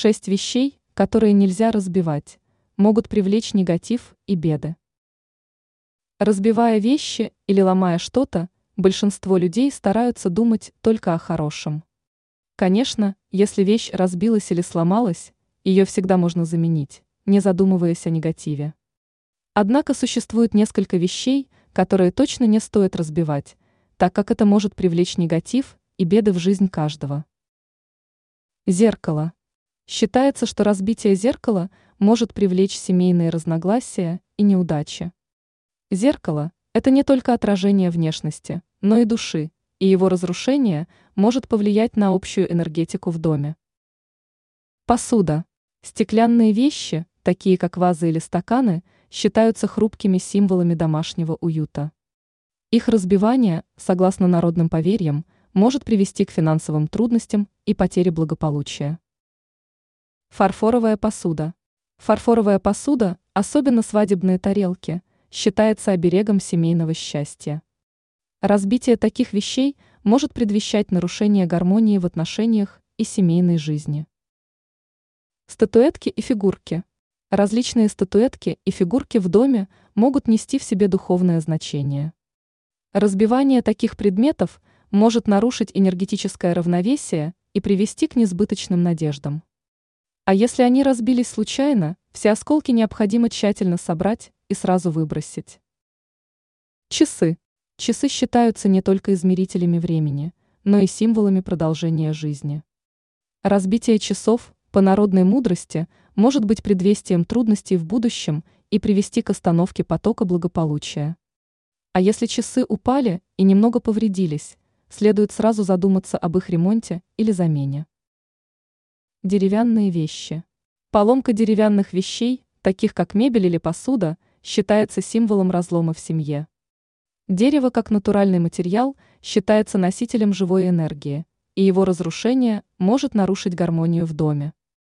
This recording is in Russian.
Шесть вещей, которые нельзя разбивать, могут привлечь негатив и беды. Разбивая вещи или ломая что-то, большинство людей стараются думать только о хорошем. Конечно, если вещь разбилась или сломалась, ее всегда можно заменить, не задумываясь о негативе. Однако существует несколько вещей, которые точно не стоит разбивать, так как это может привлечь негатив и беды в жизнь каждого. Зеркало. Считается, что разбитие зеркала может привлечь семейные разногласия и неудачи. Зеркало – это не только отражение внешности, но и души, и его разрушение может повлиять на общую энергетику в доме. Посуда. Стеклянные вещи, такие как вазы или стаканы, считаются хрупкими символами домашнего уюта. Их разбивание, согласно народным поверьям, может привести к финансовым трудностям и потере благополучия. Фарфоровая посуда. Фарфоровая посуда, особенно свадебные тарелки, считается оберегом семейного счастья. Разбитие таких вещей может предвещать нарушение гармонии в отношениях и семейной жизни. Статуэтки и фигурки. Различные статуэтки и фигурки в доме могут нести в себе духовное значение. Разбивание таких предметов может нарушить энергетическое равновесие и привести к несбыточным надеждам. А если они разбились случайно, все осколки необходимо тщательно собрать и сразу выбросить. Часы. Часы считаются не только измерителями времени, но и символами продолжения жизни. Разбитие часов, по народной мудрости, может быть предвестием трудностей в будущем и привести к остановке потока благополучия. А если часы упали и немного повредились, следует сразу задуматься об их ремонте или замене. Деревянные вещи. Поломка деревянных вещей, таких как мебель или посуда, считается символом разлома в семье. Дерево как натуральный материал считается носителем живой энергии, и его разрушение может нарушить гармонию в доме.